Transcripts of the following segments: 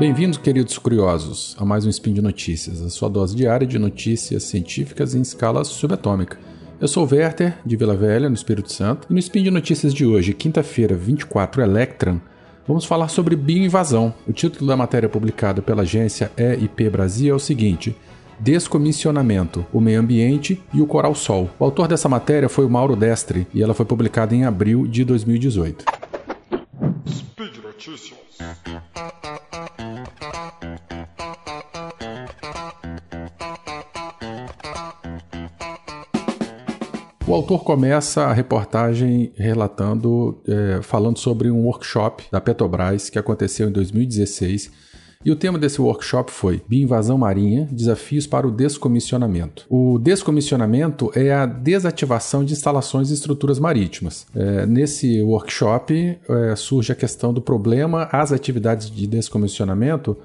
Bem-vindos, queridos curiosos, a mais um Spin de Notícias, a sua dose diária de notícias científicas em escala subatômica. Eu sou o Werther, de Vila Velha, no Espírito Santo, e no Spin de Notícias de hoje, quinta-feira, 24 Electran, vamos falar sobre bioinvasão. O título da matéria publicada pela agência EIP Brasil é o seguinte: Descomissionamento, o Meio Ambiente e o Coral Sol. O autor dessa matéria foi o Mauro Destre e ela foi publicada em abril de 2018. Speed Notícias. O autor começa a reportagem relatando, é, falando sobre um workshop da Petrobras que aconteceu em 2016 e o tema desse workshop foi Bioinvasão Marinha, Desafios para o Descomissionamento. O descomissionamento é a desativação de instalações e estruturas marítimas. É, nesse workshop é, surge a questão do problema às atividades de descomissionamento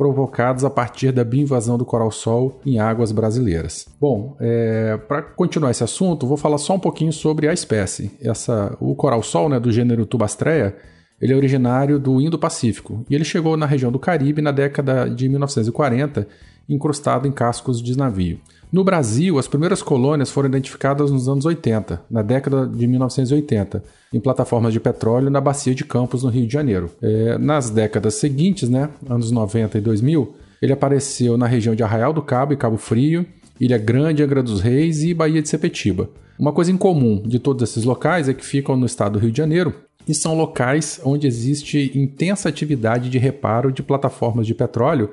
provocados a partir da bioinvasão do coral-sol em águas brasileiras. Bom, é, para continuar esse assunto, vou falar só um pouquinho sobre a espécie. Essa, o coral-sol, né, do gênero Tubastreia, ele é originário do Indo-Pacífico e ele chegou na região do Caribe na década de 1940, incrustado em cascos de navio. No Brasil, as primeiras colônias foram identificadas nos anos 80, na década de 1980, em plataformas de petróleo na Bacia de Campos, no Rio de Janeiro. É, nas décadas seguintes, né, anos 90 e 2000, ele apareceu na região de Arraial do Cabo e Cabo Frio, Ilha Grande, Angra dos Reis e Baía de Sepetiba. Uma coisa em comum de todos esses locais é que ficam no estado do Rio de Janeiro e são locais onde existe intensa atividade de reparo de plataformas de petróleo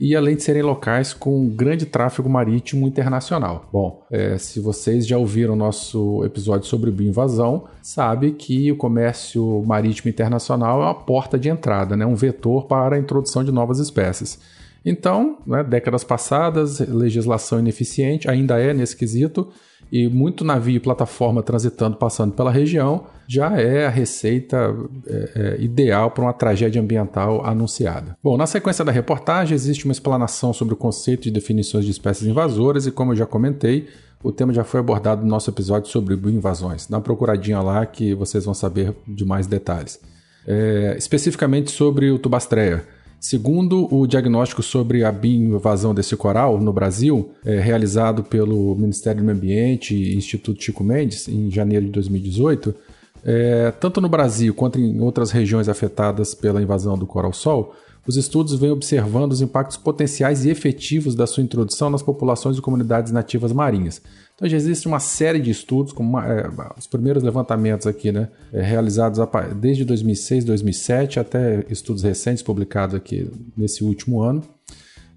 e além de serem locais com grande tráfego marítimo internacional. Bom, é, se vocês já ouviram nosso episódio sobre bioinvasão, sabe que o comércio marítimo internacional é uma porta de entrada, né, um vetor para a introdução de novas espécies. Então, né, décadas passadas, legislação ineficiente ainda é nesse quesito, e muito navio e plataforma transitando, passando pela região, já é a receita é, é, ideal para uma tragédia ambiental anunciada. Bom, na sequência da reportagem existe uma explanação sobre o conceito e definições de espécies invasoras e, como eu já comentei, o tema já foi abordado no nosso episódio sobre bioinvasões. Dá uma procuradinha lá que vocês vão saber de mais detalhes. É, especificamente sobre o tubastreia. Segundo o diagnóstico sobre a bioinvasão desse coral no Brasil, é, realizado pelo Ministério do Meio Ambiente e Instituto Chico Mendes em janeiro de 2018, é, tanto no Brasil quanto em outras regiões afetadas pela invasão do coral-sol, os estudos vêm observando os impactos potenciais e efetivos da sua introdução nas populações e comunidades nativas marinhas. Então já existe uma série de estudos, como uma, é, os primeiros levantamentos aqui, né, é, realizados desde 2006, 2007 até estudos recentes publicados aqui nesse último ano.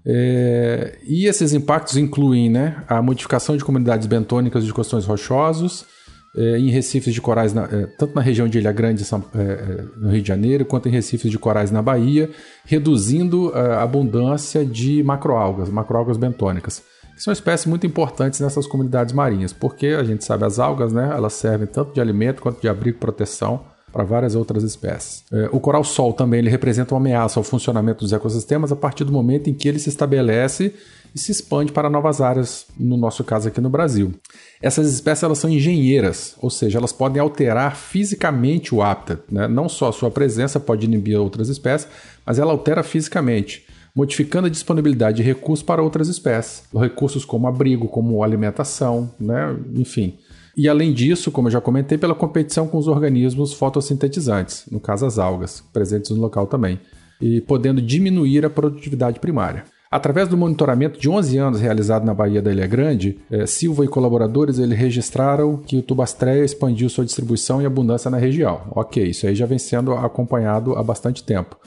É, e esses impactos incluem né, a modificação de comunidades bentônicas de costões rochosos, é, em recifes de corais, na, é, tanto na região de Ilha Grande, São, é, é no Rio de Janeiro, quanto em recifes de corais na Bahia, reduzindo a abundância de macroalgas, macroalgas bentônicas são espécies muito importantes nessas comunidades marinhas, porque a gente sabe as algas, né, elas servem tanto de alimento quanto de abrigo e proteção para várias outras espécies. É, o coral-sol também ele representa uma ameaça ao funcionamento dos ecossistemas a partir do momento em que ele se estabelece e se expande para novas áreas, no nosso caso aqui no Brasil. Essas espécies elas são engenheiras, ou seja, elas podem alterar fisicamente o hábitat. Né? Não só a sua presença pode inibir outras espécies, mas ela altera fisicamente modificando a disponibilidade de recursos para outras espécies, recursos como abrigo, como alimentação, né? enfim. E além disso, como eu já comentei, pela competição com os organismos fotossintetizantes, no caso as algas, presentes no local também, e podendo diminuir a produtividade primária. Através do monitoramento de 11 anos realizado na Baía da Ilha Grande, eh, Silva e colaboradores eles registraram que o tubastreia expandiu sua distribuição e abundância na região. Ok, isso aí já vem sendo acompanhado há bastante tempo.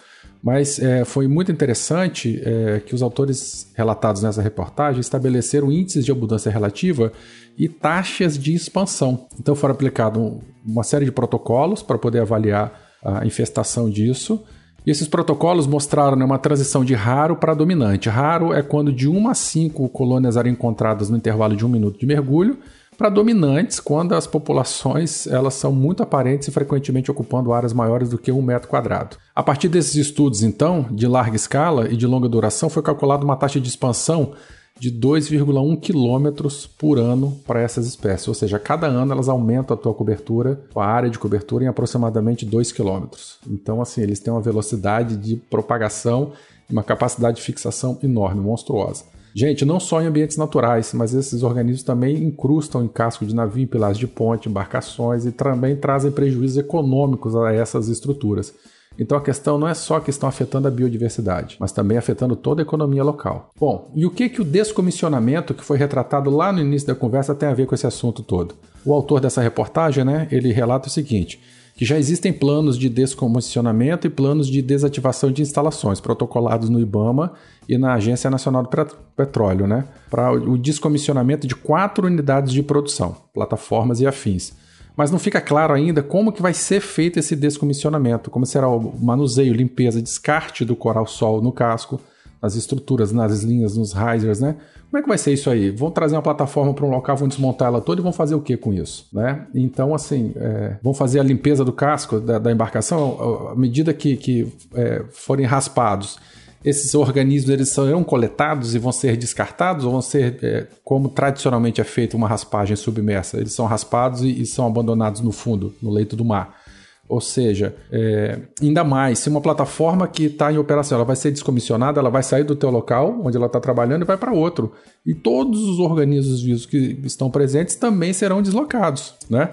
Mas é, foi muito interessante é, que os autores relatados nessa reportagem estabeleceram índices de abundância relativa e taxas de expansão. Então foram aplicados uma série de protocolos para poder avaliar a infestação disso. E esses protocolos mostraram né, uma transição de raro para dominante. Raro é quando de 1 a 5 colônias eram encontradas no intervalo de um minuto de mergulho, para dominantes quando as populações elas são muito aparentes e frequentemente ocupando áreas maiores do que um metro quadrado. A partir desses estudos, então, de larga escala e de longa duração, foi calculada uma taxa de expansão de 2,1 quilômetros por ano para essas espécies, ou seja, cada ano elas aumentam a tua cobertura, a área de cobertura em aproximadamente 2 quilômetros. Então, assim, eles têm uma velocidade de propagação uma capacidade de fixação enorme, monstruosa. Gente, não só em ambientes naturais, mas esses organismos também incrustam em casco de navio, pilares de ponte, embarcações e também trazem prejuízos econômicos a essas estruturas. Então a questão não é só que estão afetando a biodiversidade, mas também afetando toda a economia local. Bom, e o que, que o descomissionamento que foi retratado lá no início da conversa tem a ver com esse assunto todo? O autor dessa reportagem, né, ele relata o seguinte: que já existem planos de descomissionamento e planos de desativação de instalações protocolados no IBAMA e na Agência Nacional do Petróleo, né, para o descomissionamento de quatro unidades de produção, plataformas e afins. Mas não fica claro ainda como que vai ser feito esse descomissionamento, como será o manuseio, limpeza, descarte do coral sol no casco, nas estruturas, nas linhas, nos risers, né? Como é que vai ser isso aí? Vão trazer uma plataforma para um local, vão desmontar ela toda e vão fazer o que com isso? Né? Então, assim, é, vão fazer a limpeza do casco da, da embarcação à medida que, que é, forem raspados. Esses organismos eles serão coletados e vão ser descartados ou vão ser, é, como tradicionalmente é feito uma raspagem submersa? Eles são raspados e, e são abandonados no fundo, no leito do mar. Ou seja, é, ainda mais, se uma plataforma que está em operação ela vai ser descomissionada, ela vai sair do teu local onde ela está trabalhando e vai para outro. E todos os organismos vivos que estão presentes também serão deslocados, né?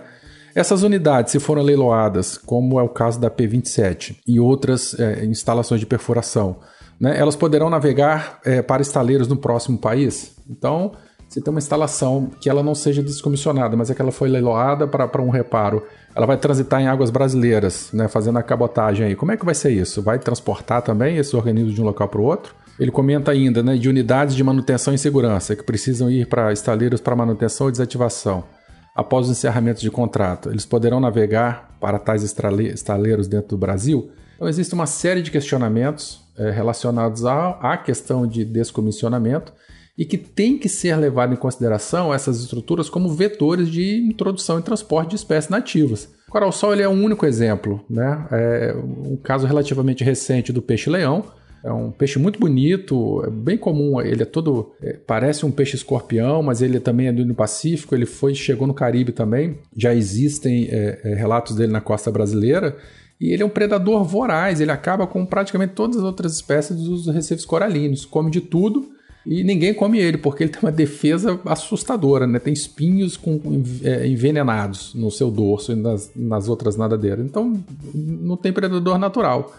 Essas unidades, se forem leiloadas, como é o caso da P27 e outras é, instalações de perfuração, né, elas poderão navegar é, para estaleiros no próximo país. Então, se tem uma instalação que ela não seja descomissionada, mas é que ela foi leiloada para um reparo ela vai transitar em águas brasileiras, né, fazendo a cabotagem aí. Como é que vai ser isso? Vai transportar também esses organismos de um local para o outro? Ele comenta ainda né, de unidades de manutenção e segurança que precisam ir para estaleiros para manutenção e desativação. Após o encerramento de contrato, eles poderão navegar para tais estaleiros dentro do Brasil? Então, existe uma série de questionamentos é, relacionados à, à questão de descomissionamento e que tem que ser levado em consideração essas estruturas como vetores de introdução e transporte de espécies nativas. O coral-sol é um único exemplo, né? É um caso relativamente recente do peixe-leão. É um peixe muito bonito, é bem comum. Ele é todo é, parece um peixe escorpião, mas ele também é do Indo-Pacífico. Ele foi chegou no Caribe também. Já existem é, é, relatos dele na costa brasileira. E ele é um predador voraz. Ele acaba com praticamente todas as outras espécies dos recifes coralinos. Come de tudo e ninguém come ele, porque ele tem uma defesa assustadora, né? Tem espinhos com, é, envenenados no seu dorso e nas, nas outras nadadeiras. Então, não tem predador natural.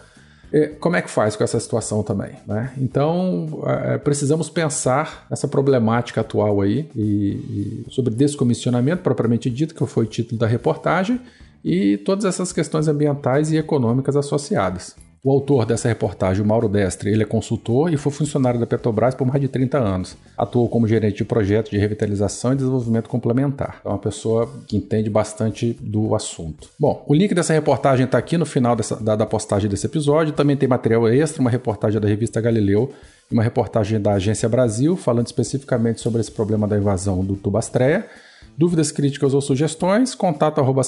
É, como é que faz com essa situação também? Né? Então, é, precisamos pensar essa problemática atual aí e, e sobre descomissionamento propriamente dito, que foi o título da reportagem, e todas essas questões ambientais e econômicas associadas. O autor dessa reportagem, o Mauro Destre, ele é consultor e foi funcionário da Petrobras por mais de 30 anos. Atuou como gerente de projetos de revitalização e desenvolvimento complementar. É uma pessoa que entende bastante do assunto. Bom, o link dessa reportagem está aqui no final dessa, da, da postagem desse episódio. Também tem material extra, uma reportagem da revista Galileu e uma reportagem da Agência Brasil, falando especificamente sobre esse problema da invasão do tubastreia. Dúvidas, críticas ou sugestões, contato arroba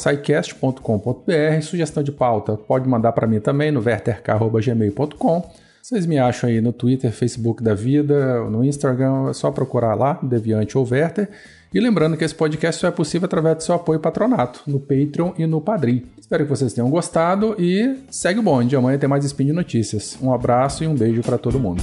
Sugestão de pauta, pode mandar para mim também no verterk.gmail.com. Vocês me acham aí no Twitter, Facebook da vida, no Instagram, é só procurar lá, Deviante ou Verter. E lembrando que esse podcast só é possível através do seu apoio patronato, no Patreon e no Padrim. Espero que vocês tenham gostado e segue o bonde. Amanhã tem mais Spin de Notícias. Um abraço e um beijo para todo mundo.